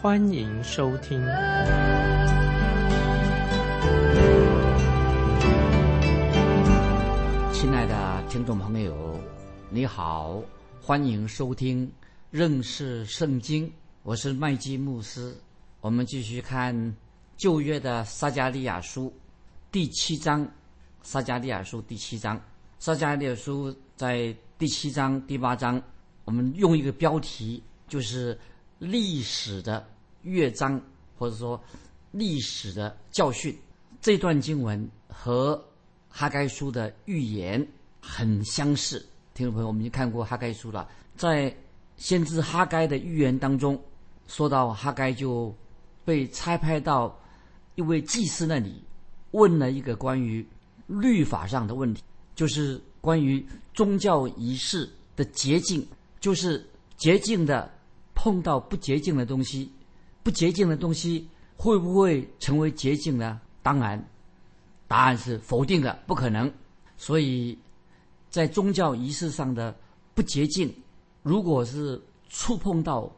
欢迎收听。亲爱的听众朋友，你好，欢迎收听认识圣经，我是麦基牧师。我们继续看旧约的撒加利亚书第七章。撒加利亚书第七章，撒加利亚书在第七章、第八章，我们用一个标题，就是历史的乐章，或者说历史的教训。这段经文和哈该书的预言很相似。听众朋友，我们已经看过哈该书了，在先知哈该的预言当中，说到哈该就被差派到一位祭司那里，问了一个关于。律法上的问题，就是关于宗教仪式的洁净，就是洁净的碰到不洁净的东西，不洁净的东西会不会成为洁净呢？当然，答案是否定的，不可能。所以，在宗教仪式上的不洁净，如果是触碰到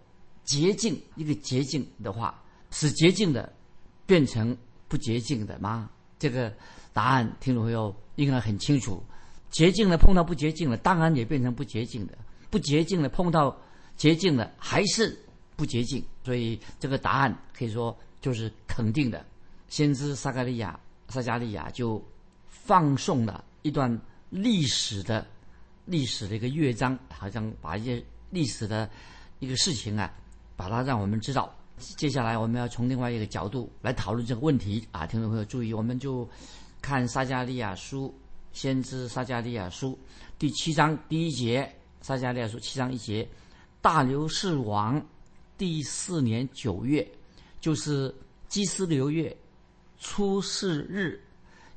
洁净一个洁净的话，使洁净的变成不洁净的吗？这个。答案，听众朋友应该很清楚。洁净的碰到不洁净的，当然也变成不洁净的；不洁净的碰到洁净的，还是不洁净。所以这个答案可以说就是肯定的。先知撒加利亚、撒加利亚就放送了一段历史的、历史的一个乐章，好像把一些历史的一个事情啊，把它让我们知道。接下来我们要从另外一个角度来讨论这个问题啊，听众朋友注意，我们就。看撒加利亚书，先知撒加利亚书第七章第一节，撒加利亚书七章一节，大流士王第四年九月，就是基斯流月初四日，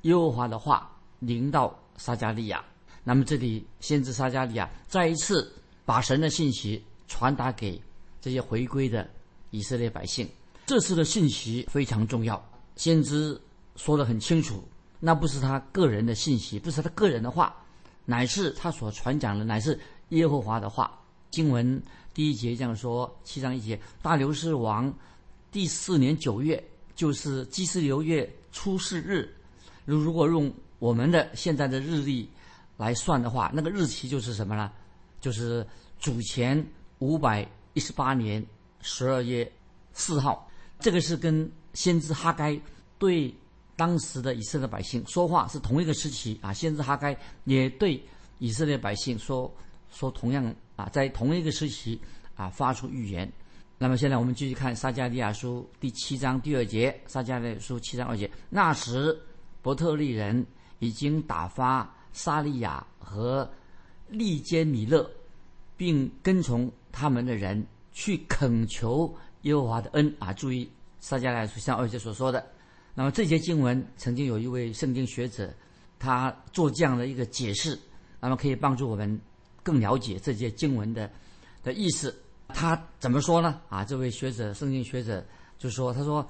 耶和华的话临到撒加利亚。那么这里先知撒加利亚再一次把神的信息传达给这些回归的以色列百姓。这次的信息非常重要，先知说得很清楚。那不是他个人的信息，不是他个人的话，乃是他所传讲的，乃是耶和华的话。经文第一节这样说：七章一节，大流士王第四年九月，就是基斯流月初四日。如如果用我们的现在的日历来算的话，那个日期就是什么呢？就是主前五百一十八年十二月四号。这个是跟先知哈该对。当时的以色列百姓说话是同一个时期啊，先知哈该也对以色列百姓说说同样啊，在同一个时期啊发出预言。那么现在我们继续看撒迦利亚书第七章第二节，撒迦利亚书七章二节，那时伯特利人已经打发撒利亚和利坚米勒，并跟从他们的人去恳求耶和华的恩啊。注意撒迦利亚书像二节所说的。那么这节经文曾经有一位圣经学者，他做这样的一个解释，那么可以帮助我们更了解这些经文的的意思。他怎么说呢？啊，这位学者，圣经学者就说：“他说，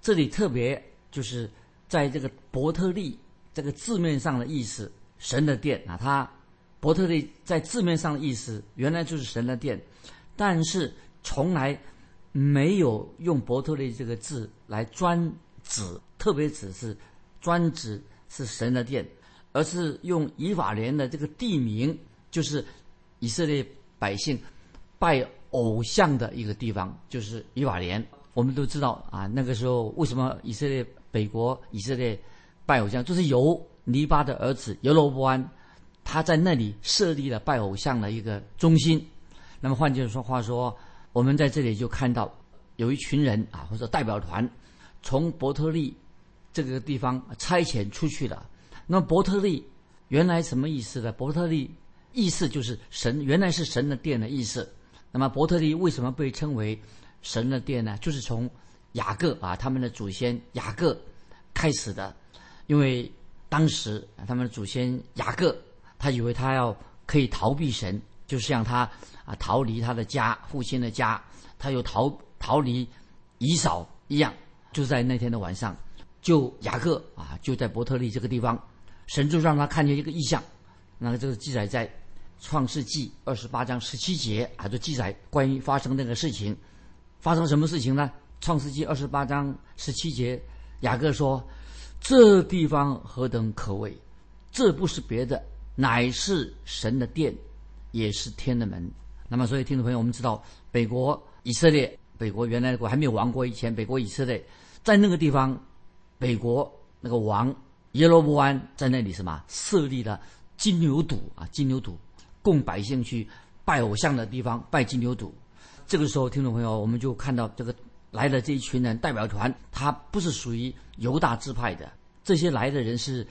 这里特别就是在这个伯特利这个字面上的意思，神的殿啊，他伯特利在字面上的意思原来就是神的殿，但是从来没有用伯特利这个字来专。”指特别指是专指是神的殿，而是用以法莲的这个地名，就是以色列百姓拜偶像的一个地方，就是以法莲。我们都知道啊，那个时候为什么以色列北国以色列拜偶像，就是由尼巴的儿子耶罗波安他在那里设立了拜偶像的一个中心。那么换句说话说，我们在这里就看到有一群人啊，或者代表团。从伯特利这个地方差遣出去了。那么伯特利原来什么意思呢？伯特利意思就是神，原来是神的殿的意思。那么伯特利为什么被称为神的殿呢？就是从雅各啊，他们的祖先雅各开始的，因为当时他们的祖先雅各，他以为他要可以逃避神，就像他啊逃离他的家父亲的家，他又逃逃离以扫一样，就在那天的晚上，就雅各啊就在伯特利这个地方，神就让他看见一个异象，那个这个记载在创世纪二十八章十七节啊，就记载关于发生那个事情，发生什么事情呢？创世纪二十八章十七节，雅各说：“这地方何等可畏！这不是别的，乃是神的殿，也是天的门。”那么，所以听众朋友，我们知道，北国以色列，北国原来的国还没有亡国以前，北国以色列在那个地方，北国那个王耶罗波安在那里什么设立了金牛犊啊，金牛犊供百姓去拜偶像的地方，拜金牛犊。这个时候，听众朋友，我们就看到这个。来的这一群人代表团，他不是属于犹大支派的。这些来的人是，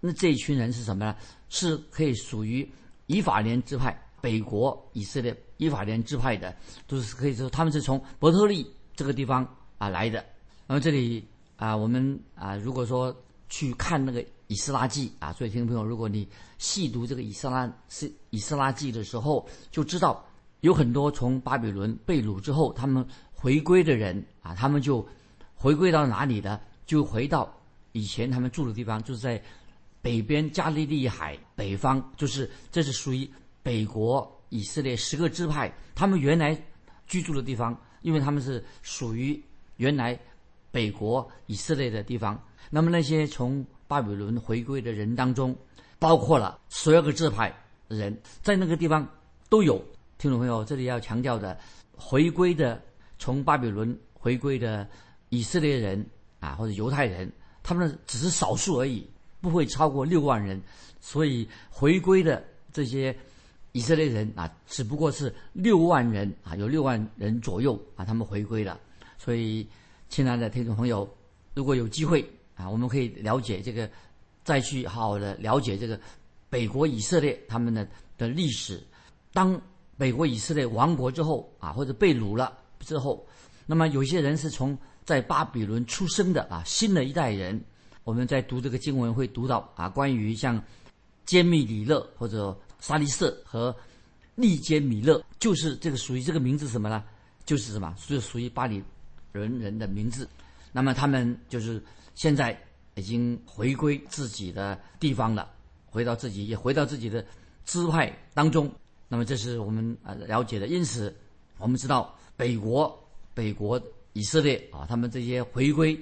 那这一群人是什么呢？是可以属于以法莲支派，北国以色列以法莲支派的，都是可以说他们是从伯特利这个地方啊来的。然后这里啊，我们啊，如果说去看那个以斯拉记啊，所以听众朋友，如果你细读这个以斯拉是以斯拉记的时候，就知道有很多从巴比伦被掳之后，他们。回归的人啊，他们就回归到哪里呢？就回到以前他们住的地方，就是在北边加利利海北方，就是这是属于北国以色列十个支派他们原来居住的地方，因为他们是属于原来北国以色列的地方。那么那些从巴比伦回归的人当中，包括了十二个支派人，在那个地方都有。听众朋友，这里要强调的，回归的。从巴比伦回归的以色列人啊，或者犹太人，他们只是少数而已，不会超过六万人。所以回归的这些以色列人啊，只不过是六万人啊，有六万人左右啊，他们回归了。所以，亲爱的听众朋友，如果有机会啊，我们可以了解这个，再去好好的了解这个北国以色列他们的的历史。当北国以色列亡国之后啊，或者被掳了。之后，那么有些人是从在巴比伦出生的啊，新的一代人，我们在读这个经文会读到啊，关于像坚密里勒或者沙利瑟和利坚米勒，就是这个属于这个名字什么呢？就是什么？就属于巴比伦人的名字。那么他们就是现在已经回归自己的地方了，回到自己也回到自己的支派当中。那么这是我们啊了解的。因此，我们知道。北国，北国以色列啊，他们这些回归，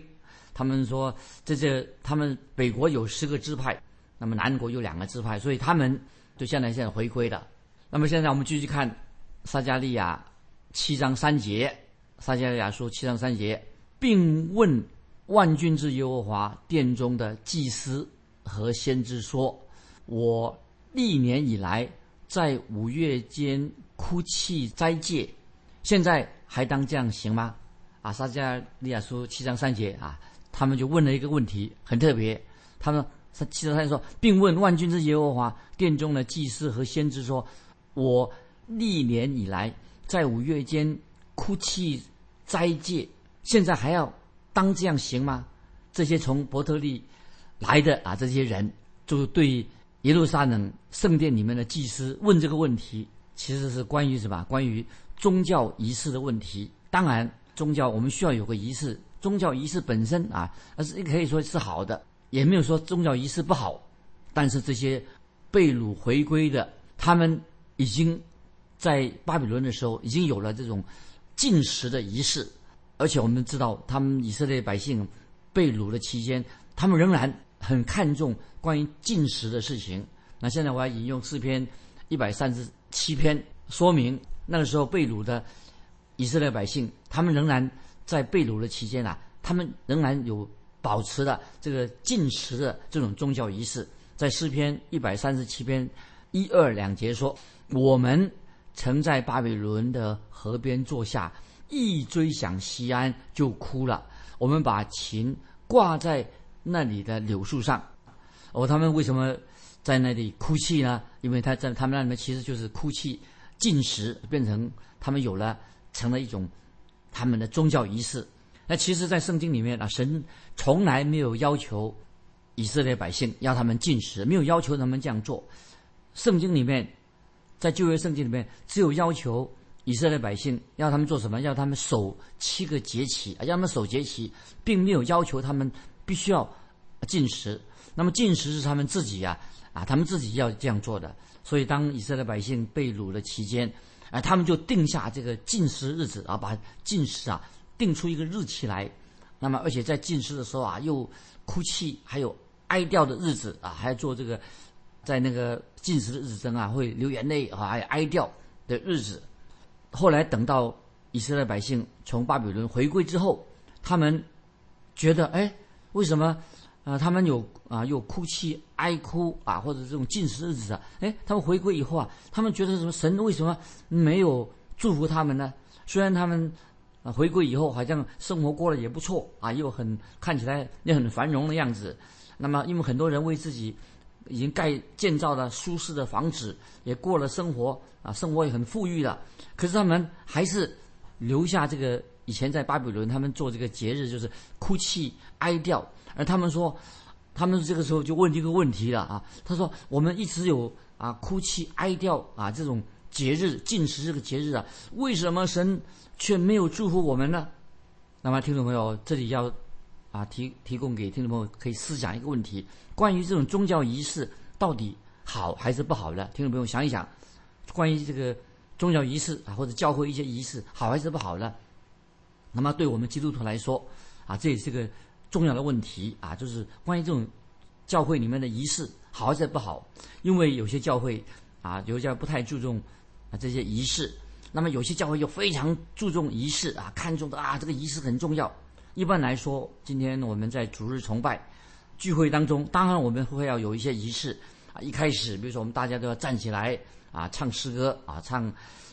他们说这些他们北国有十个支派，那么南国有两个支派，所以他们就现在现在回归了。那么现在我们继续看撒加利亚七章三节，撒迦利亚书七章三节，并问万军之耶和华殿中的祭司和先知说：“我历年以来在五月间哭泣斋戒。”现在还当这样行吗？啊，撒迦利亚书七章三节啊，他们就问了一个问题，很特别。他们七章三节说，并问万军之耶和华殿中的祭司和先知说：“我历年以来在五月间哭泣斋戒，现在还要当这样行吗？”这些从伯特利来的啊，这些人就是对耶路撒冷圣殿里面的祭司问这个问题，其实是关于什么？关于。宗教仪式的问题，当然，宗教我们需要有个仪式。宗教仪式本身啊，而是可以说是好的，也没有说宗教仪式不好。但是这些被掳回归的，他们已经在巴比伦的时候已经有了这种进食的仪式，而且我们知道，他们以色列百姓被掳的期间，他们仍然很看重关于进食的事情。那现在我要引用诗篇一百三十七篇，说明。那个时候被掳的以色列百姓，他们仍然在被掳的期间啊，他们仍然有保持了这个进食的这种宗教仪式。在诗篇一百三十七篇一二两节说：“我们曾在巴比伦的河边坐下，一追想西安就哭了。我们把琴挂在那里的柳树上。哦，他们为什么在那里哭泣呢？因为他在他们那里面其实就是哭泣。”进食变成他们有了成了一种他们的宗教仪式。那其实，在圣经里面啊，神从来没有要求以色列百姓要他们进食，没有要求他们这样做。圣经里面，在旧约圣经里面，只有要求以色列百姓要他们做什么？要他们守七个节期啊，要他们守节期，并没有要求他们必须要进食。那么进食是他们自己呀啊，他们自己要这样做的。所以，当以色列百姓被掳的期间，啊，他们就定下这个进食日子啊，把进食啊定出一个日期来。那么，而且在进食的时候啊，又哭泣，还有哀悼的日子啊，还要做这个。在那个进食的日子中啊，会流眼泪啊，还有哀悼的日子。后来等到以色列百姓从巴比伦回归之后，他们觉得，哎，为什么啊？他们有啊，有哭泣、哀哭啊，或者这种进食日子啊？哎，他们回归以后啊，他们觉得什么？神为什么没有祝福他们呢？虽然他们啊回归以后，好像生活过得也不错啊，又很看起来也很繁荣的样子。那么，因为很多人为自己。已经盖建造了舒适的房子，也过了生活啊，生活也很富裕了。可是他们还是留下这个以前在巴比伦他们做这个节日，就是哭泣哀悼。而他们说，他们这个时候就问这个问题了啊。他说：“我们一直有啊哭泣哀悼啊这种节日，进食这个节日啊，为什么神却没有祝福我们呢？”那么听众朋友，这里要。啊，提提供给听众朋友可以思想一个问题：关于这种宗教仪式到底好还是不好的？听众朋友想一想，关于这个宗教仪式啊，或者教会一些仪式好还是不好的？那么对我们基督徒来说，啊，这也是个重要的问题啊，就是关于这种教会里面的仪式好还是不好？因为有些教会啊，有些教会不太注重啊这些仪式，那么有些教会又非常注重仪式啊，看重的啊这个仪式很重要。一般来说，今天我们在主日崇拜聚会当中，当然我们会要有一些仪式啊。一开始，比如说我们大家都要站起来啊，唱诗歌啊，唱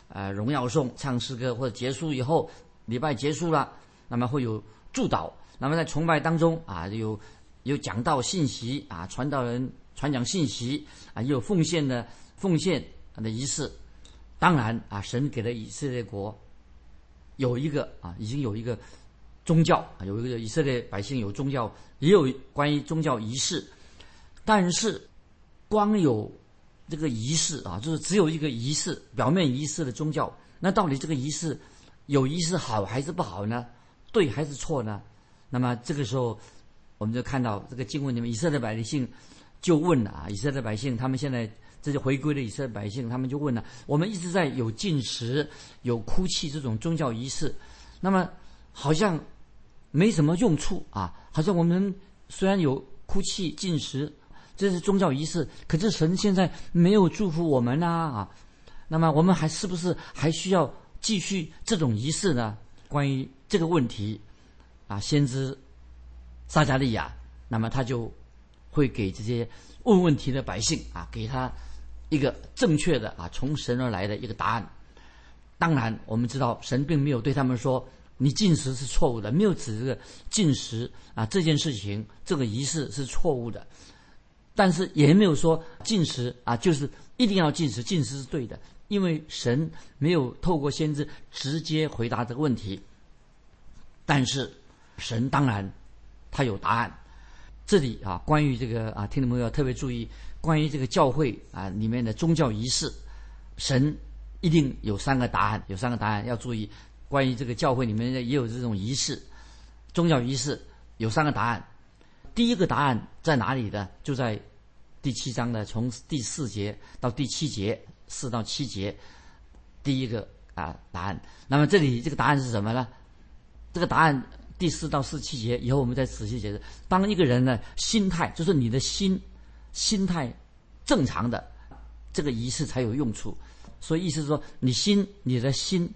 呃荣耀颂，唱诗歌或者结束以后，礼拜结束了，那么会有祝祷。那么在崇拜当中啊，有有讲道信息啊，传道人传讲信息啊，也有奉献的奉献的仪式。当然啊，神给了以色列国有一个啊，已经有一个。宗教啊，有一个以色列百姓有宗教，也有关于宗教仪式，但是光有这个仪式啊，就是只有一个仪式，表面仪式的宗教，那到底这个仪式有仪式好还是不好呢？对还是错呢？那么这个时候，我们就看到这个经文里面，以色列百姓就问了啊，以色列百姓他们现在这些回归的以色列百姓，他们就问了：我们一直在有进食、有哭泣这种宗教仪式，那么好像。没什么用处啊！好像我们虽然有哭泣、进食，这是宗教仪式，可是神现在没有祝福我们呐啊！那么我们还是不是还需要继续这种仪式呢？关于这个问题，啊，先知撒加利亚，那么他就会给这些问问题的百姓啊，给他一个正确的啊，从神而来的一个答案。当然，我们知道神并没有对他们说。你进食是错误的，没有指这个进食啊这件事情，这个仪式是错误的，但是也没有说进食啊就是一定要进食，进食是对的，因为神没有透过先知直接回答这个问题，但是神当然他有答案。这里啊，关于这个啊，听众朋友要特别注意，关于这个教会啊里面的宗教仪式，神一定有三个答案，有三个答案要注意。关于这个教会里面也有这种仪式，宗教仪式有三个答案。第一个答案在哪里呢？就在第七章的从第四节到第七节，四到七节，第一个啊答案。那么这里这个答案是什么呢？这个答案第四到四七节以后我们再仔细解释。当一个人呢心态就是你的心心态正常的，这个仪式才有用处。所以意思说，你心你的心。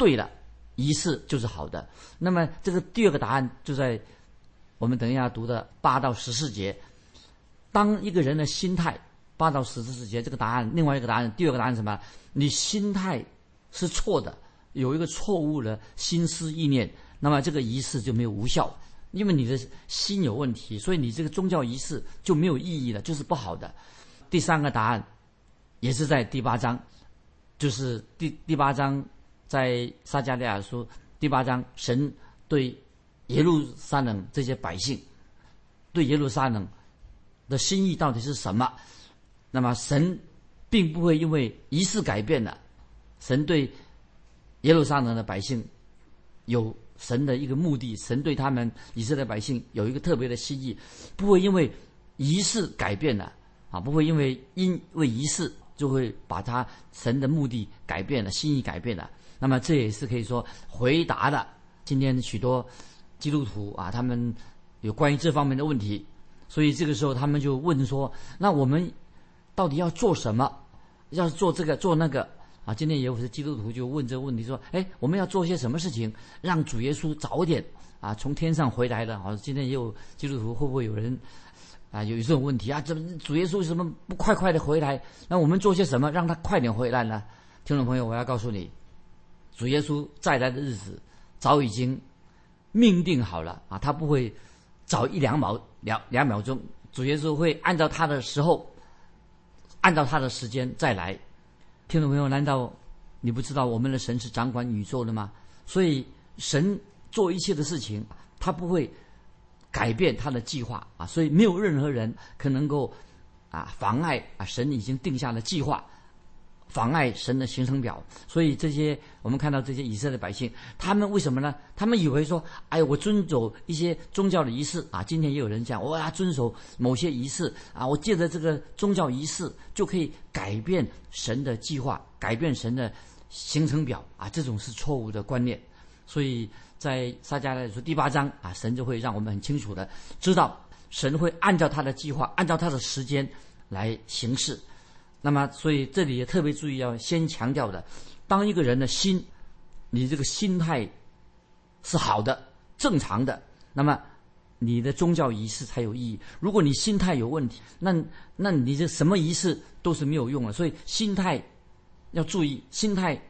对了，仪式就是好的。那么这个第二个答案就在我们等一下读的八到十四节。当一个人的心态八到十四节，这个答案另外一个答案，第二个答案什么？你心态是错的，有一个错误的心思意念，那么这个仪式就没有无效，因为你的心有问题，所以你这个宗教仪式就没有意义了，就是不好的。第三个答案也是在第八章，就是第第八章。在撒加利亚书第八章，神对耶路撒冷这些百姓，对耶路撒冷的心意到底是什么？那么神并不会因为仪式改变了，神对耶路撒冷的百姓有神的一个目的，神对他们以色列百姓有一个特别的心意，不会因为仪式改变了啊，不会因为因为仪式就会把他神的目的改变了，心意改变了。那么这也是可以说回答的今天许多基督徒啊，他们有关于这方面的问题，所以这个时候他们就问说：那我们到底要做什么？要做这个做那个？啊，今天也有些基督徒就问这个问题，说：“哎，我们要做些什么事情，让主耶稣早点啊从天上回来的？”啊，今天也有基督徒会不会有人啊有这种问题啊？怎么主耶稣为什么不快快的回来？那我们做些什么让他快点回来呢？听众朋友，我要告诉你，主耶稣再来的日子早已经命定好了啊，他不会早一两秒两两秒钟，主耶稣会按照他的时候，按照他的时间再来。听众朋友，难道你不知道我们的神是掌管宇宙的吗？所以神做一切的事情，他不会改变他的计划啊！所以没有任何人可能够啊妨碍啊神已经定下的计划，妨碍神的行程表。所以这些我们看到这些以色列百姓，他们为什么呢？他们以为说，哎，我遵守一些宗教的仪式啊。今天也有人讲，我要遵守某些仪式啊，我借着这个宗教仪式就可以改变神的计划，改变神的行程表啊。这种是错误的观念。所以在撒迦利亚书第八章啊，神就会让我们很清楚的知道，神会按照他的计划，按照他的时间来行事。那么，所以这里也特别注意，要先强调的，当一个人的心，你这个心态是好的、正常的，那么你的宗教仪式才有意义。如果你心态有问题，那那你这什么仪式都是没有用的。所以心态要注意，心态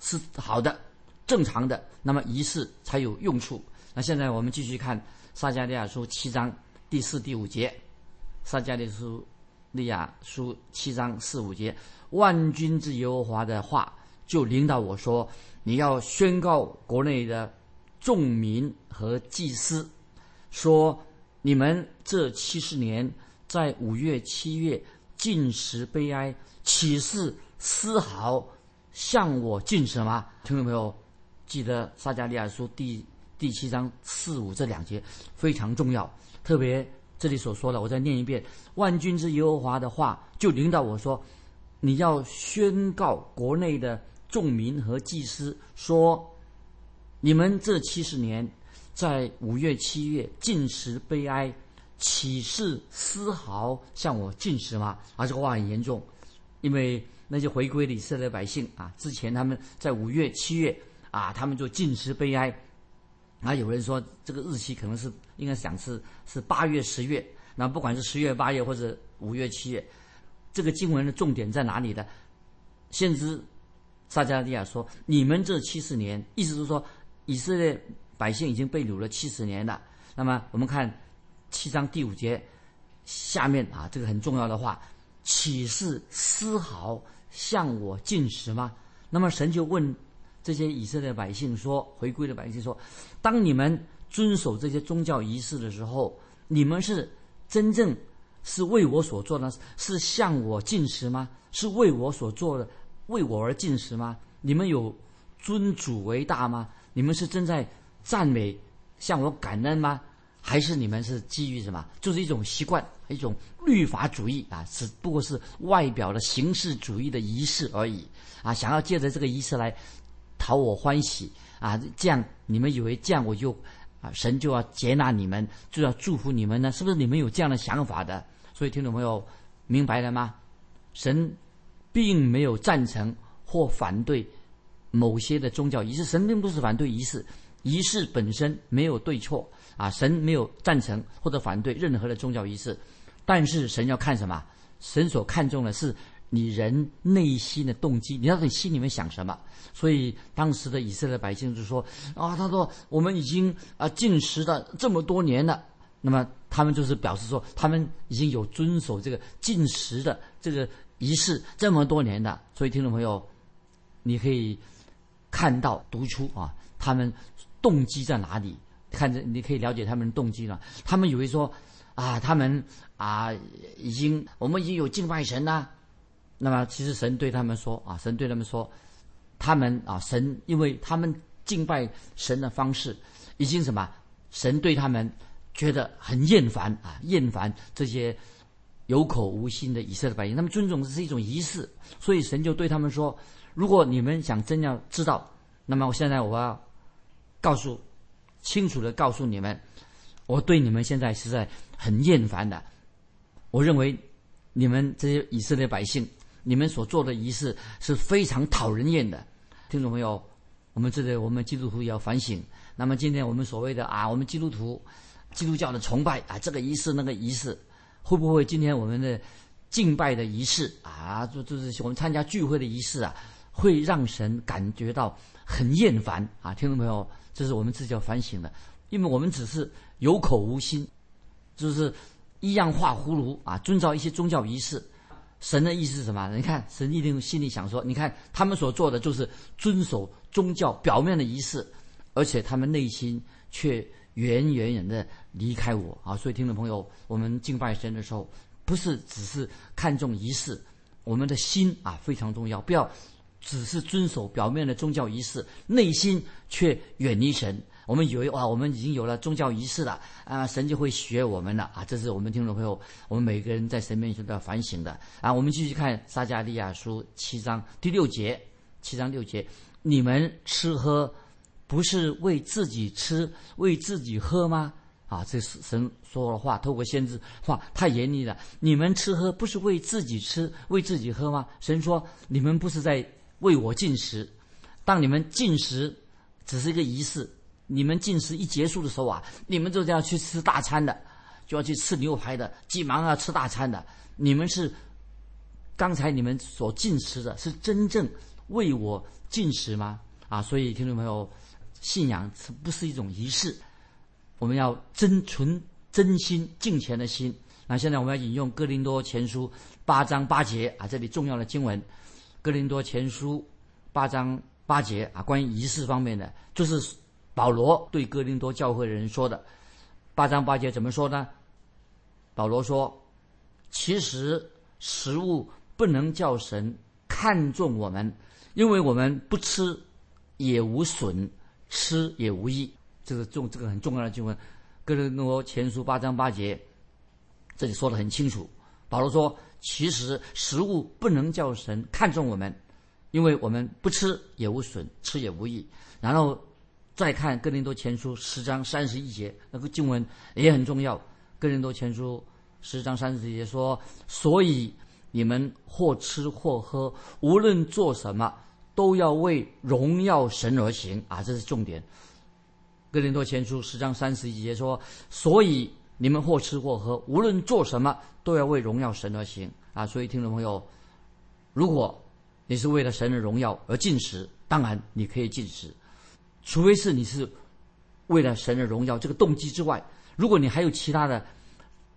是好的、正常的，那么仪式才有用处。那现在我们继续看撒迦利亚书七章第四、第五节，撒迦利亚书。利亚书七章四五节，万军之耶和华的话就领导我说：“你要宣告国内的众民和祭司，说你们这七十年在五月、七月进食悲哀，岂是丝毫向我进食吗？”听众朋友，记得撒迦利亚书第第七章四五这两节非常重要，特别。这里所说的，我再念一遍：万军之耶和华的话，就领导我说，你要宣告国内的众民和祭司说，你们这七十年在五月、七月进食悲哀，岂是丝毫向我进食吗？啊，这个话很严重，因为那些回归以色列百姓啊，之前他们在五月、七月啊，他们就进食悲哀。啊，有人说这个日期可能是应该想是是八月、十月，那不管是十月、八月或者五月、七月，这个经文的重点在哪里呢？先知撒加利亚说：“你们这七十年，意思是说以色列百姓已经被掳了七十年了。”那么我们看七章第五节下面啊，这个很重要的话：“岂是丝毫向我进食吗？”那么神就问。这些以色列百姓说：“回归的百姓说，当你们遵守这些宗教仪式的时候，你们是真正是为我所做的，是向我进食吗？是为我所做的，为我而进食吗？你们有尊主为大吗？你们是正在赞美、向我感恩吗？还是你们是基于什么？就是一种习惯，一种律法主义啊，只不过是外表的形式主义的仪式而已啊！想要借着这个仪式来。”讨我欢喜啊！这样你们以为这样我就啊神就要接纳你们，就要祝福你们呢？是不是你们有这样的想法的？所以听众朋友明白了吗？神并没有赞成或反对某些的宗教仪式，神并不是反对仪式，仪式本身没有对错啊！神没有赞成或者反对任何的宗教仪式，但是神要看什么？神所看重的是。你人内心的动机，你到底心里面想什么？所以当时的以色列百姓就说：“啊，他说我们已经啊进食了这么多年了。”那么他们就是表示说，他们已经有遵守这个进食的这个仪式这么多年了。所以听众朋友，你可以看到读出啊，他们动机在哪里？看着你可以了解他们的动机了。他们以为说啊，他们啊已经我们已经有敬拜神了。那么其实神对他们说啊，神对他们说，他们啊神因为他们敬拜神的方式已经什么？神对他们觉得很厌烦啊，厌烦这些有口无心的以色列百姓。他们尊重这是一种仪式，所以神就对他们说：如果你们想真要知道，那么我现在我要告诉。清楚的告诉你们，我对你们现在实在很厌烦的。我认为你们这些以色列百姓，你们所做的仪式是非常讨人厌的。听众朋友，我们这里我们基督徒也要反省。那么今天我们所谓的啊，我们基督徒基督教的崇拜啊，这个仪式那个仪式，会不会今天我们的敬拜的仪式啊，就就是我们参加聚会的仪式啊，会让神感觉到很厌烦啊？听众朋友。这是我们自己要反省的，因为我们只是有口无心，就是一样画葫芦啊，遵照一些宗教仪式。神的意思是什么？你看，神一定心里想说：你看他们所做的就是遵守宗教表面的仪式，而且他们内心却远远远的离开我啊！所以，听众朋友，我们敬拜神的时候，不是只是看重仪式，我们的心啊非常重要，不要。只是遵守表面的宗教仪式，内心却远离神。我们以为哇，我们已经有了宗教仪式了啊，神就会学我们了啊！这是我们听众朋友，我们每个人在神面前都要反省的啊。我们继续看撒迦利亚书七章第六节，七章六节：你们吃喝不是为自己吃，为自己喝吗？啊，这是神说的话，透过先知话太严厉了。你们吃喝不是为自己吃，为自己喝吗？神说，你们不是在。为我进食，当你们进食只是一个仪式，你们进食一结束的时候啊，你们就要去吃大餐的，就要去吃牛排的，急忙要吃大餐的。你们是刚才你们所进食的，是真正为我进食吗？啊，所以听众朋友，信仰是不是一种仪式？我们要真存真心敬虔的心。那现在我们要引用哥林多前书八章八节啊，这里重要的经文。哥林多前书八章八节啊，关于仪式方面的，就是保罗对哥林多教会的人说的。八章八节怎么说呢？保罗说：“其实食物不能叫神看重我们，因为我们不吃也无损，吃也无益。”这个重，这个很重要的经文。哥林多前书八章八节，这里说的很清楚。保罗说。其实食物不能叫神看重我们，因为我们不吃也无损，吃也无益。然后再看哥林多前书十章三十一节，那个经文也很重要。哥林多前书十章三十一节说：“所以你们或吃或喝，无论做什么，都要为荣耀神而行。”啊，这是重点。哥林多前书十章三十一节说：“所以。”你们或吃或喝，无论做什么，都要为荣耀神而行啊！所以，听众朋友，如果你是为了神的荣耀而进食，当然你可以进食，除非是你是为了神的荣耀这个动机之外，如果你还有其他的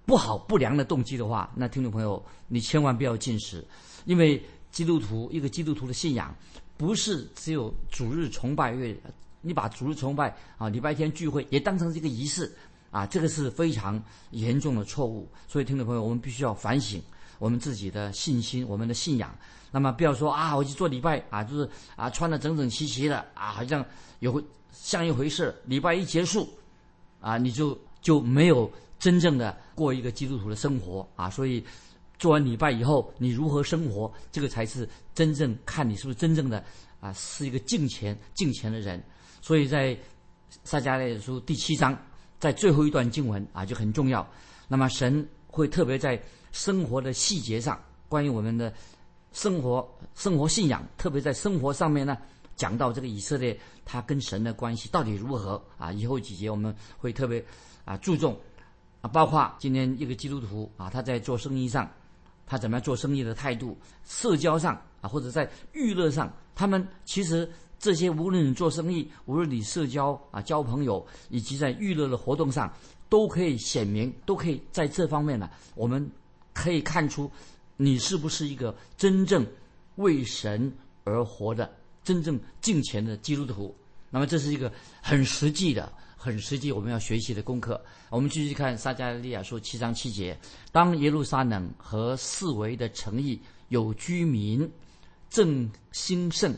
不好不良的动机的话，那听众朋友，你千万不要进食，因为基督徒一个基督徒的信仰不是只有主日崇拜月，你把主日崇拜啊礼拜天聚会也当成这个仪式。啊，这个是非常严重的错误，所以听众朋友，我们必须要反省我们自己的信心，我们的信仰。那么不要说啊，我去做礼拜啊，就是啊，穿的整整齐齐的啊，好像有像一回事。礼拜一结束，啊，你就就没有真正的过一个基督徒的生活啊。所以做完礼拜以后，你如何生活，这个才是真正看你是不是真正的啊，是一个敬虔敬虔的人。所以在撒迦利亚书第七章。在最后一段经文啊就很重要，那么神会特别在生活的细节上，关于我们的生活、生活信仰，特别在生活上面呢，讲到这个以色列他跟神的关系到底如何啊？以后几节我们会特别啊注重啊，包括今天一个基督徒啊，他在做生意上，他怎么样做生意的态度，社交上啊，或者在娱乐上，他们其实。这些无论你做生意，无论你社交啊交朋友，以及在娱乐的活动上，都可以显明，都可以在这方面呢，我们可以看出你是不是一个真正为神而活的、真正敬虔的基督徒。那么这是一个很实际的、很实际我们要学习的功课。我们继续看撒加利亚书七章七节：当耶路撒冷和四围的城邑有居民正兴盛，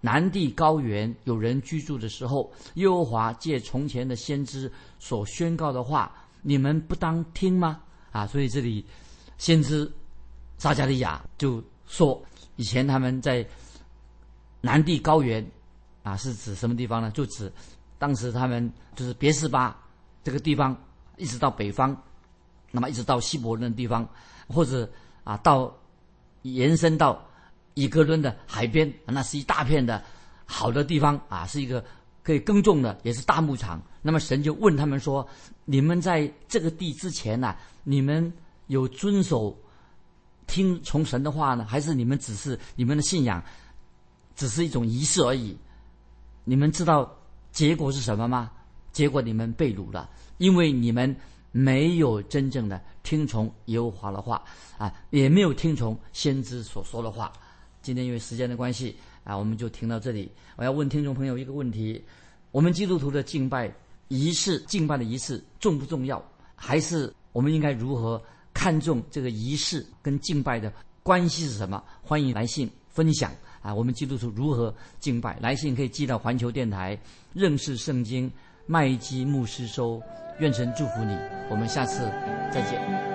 南地高原有人居住的时候，耶和华借从前的先知所宣告的话，你们不当听吗？啊，所以这里先知撒加利亚就说，以前他们在南地高原啊，是指什么地方呢？就指当时他们就是别是巴这个地方，一直到北方，那么一直到希伯伦地方，或者啊到延伸到以格伦的海边，那是一大片的好的地方啊，是一个可以耕种的，也是大牧场。那么神就问他们说：“你们在这个地之前呢、你们有遵守听从神的话呢，还是你们只是你们的信仰只是一种仪式而已？你们知道结果是什么吗？结果你们被掳了，因为你们没有真正的听从耶和华的话啊，也没有听从先知所说的话。今天因为时间的关系啊，我们就停到这里。我要问听众朋友一个问题：我们基督徒的敬拜仪式、敬拜的仪式重不重要？还是我们应该如何看重这个仪式跟敬拜的关系是什么？欢迎来信分享啊！我们基督徒如何敬拜？来信可以寄到环球电台认识圣经麦基牧师收。愿神祝福你，我们下次再见。